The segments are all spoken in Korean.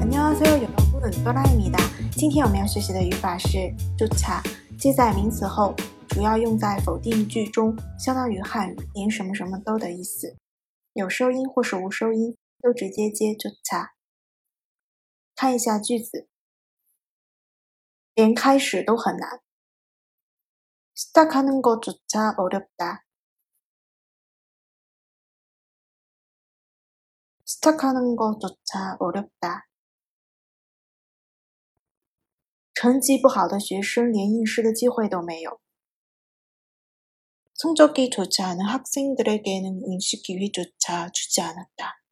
안녕하세요，여러분，哆啦 A 米哒。今天我们要学习的语法是“쫓아”，接在名词后，主要用在否定句中，相当于汉语“连什么什么都”的意思。有收音或是无收音，都直接接“쫓아”。看一下句子，连开始都很难。시작하는것조차어렵다 시작하는 것조차 어렵다. 成绩不好的学生连应试的机会都没有。 성적이 좋지 않은 학생들에게는 응시 기회조차 주지 않았다.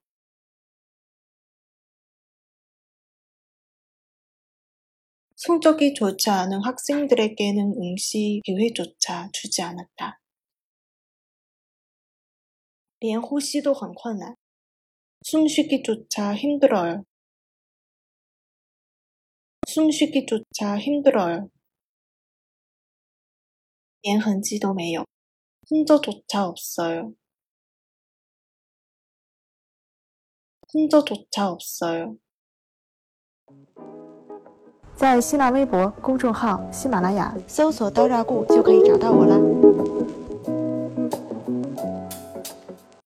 성적이 좋지 않은 학생들에게는 응시 기회조차 주지 않았다. 连呼吸都很困难。 숨쉬기조차 힘들어요. 숨쉬기조차 힘들어요. 连痕迹都没有. 흔적조차 없어요. 흔적조차 없어요. 在新浪微博公众号“喜马拉雅”搜索“刀扎固”就可以找到我啦。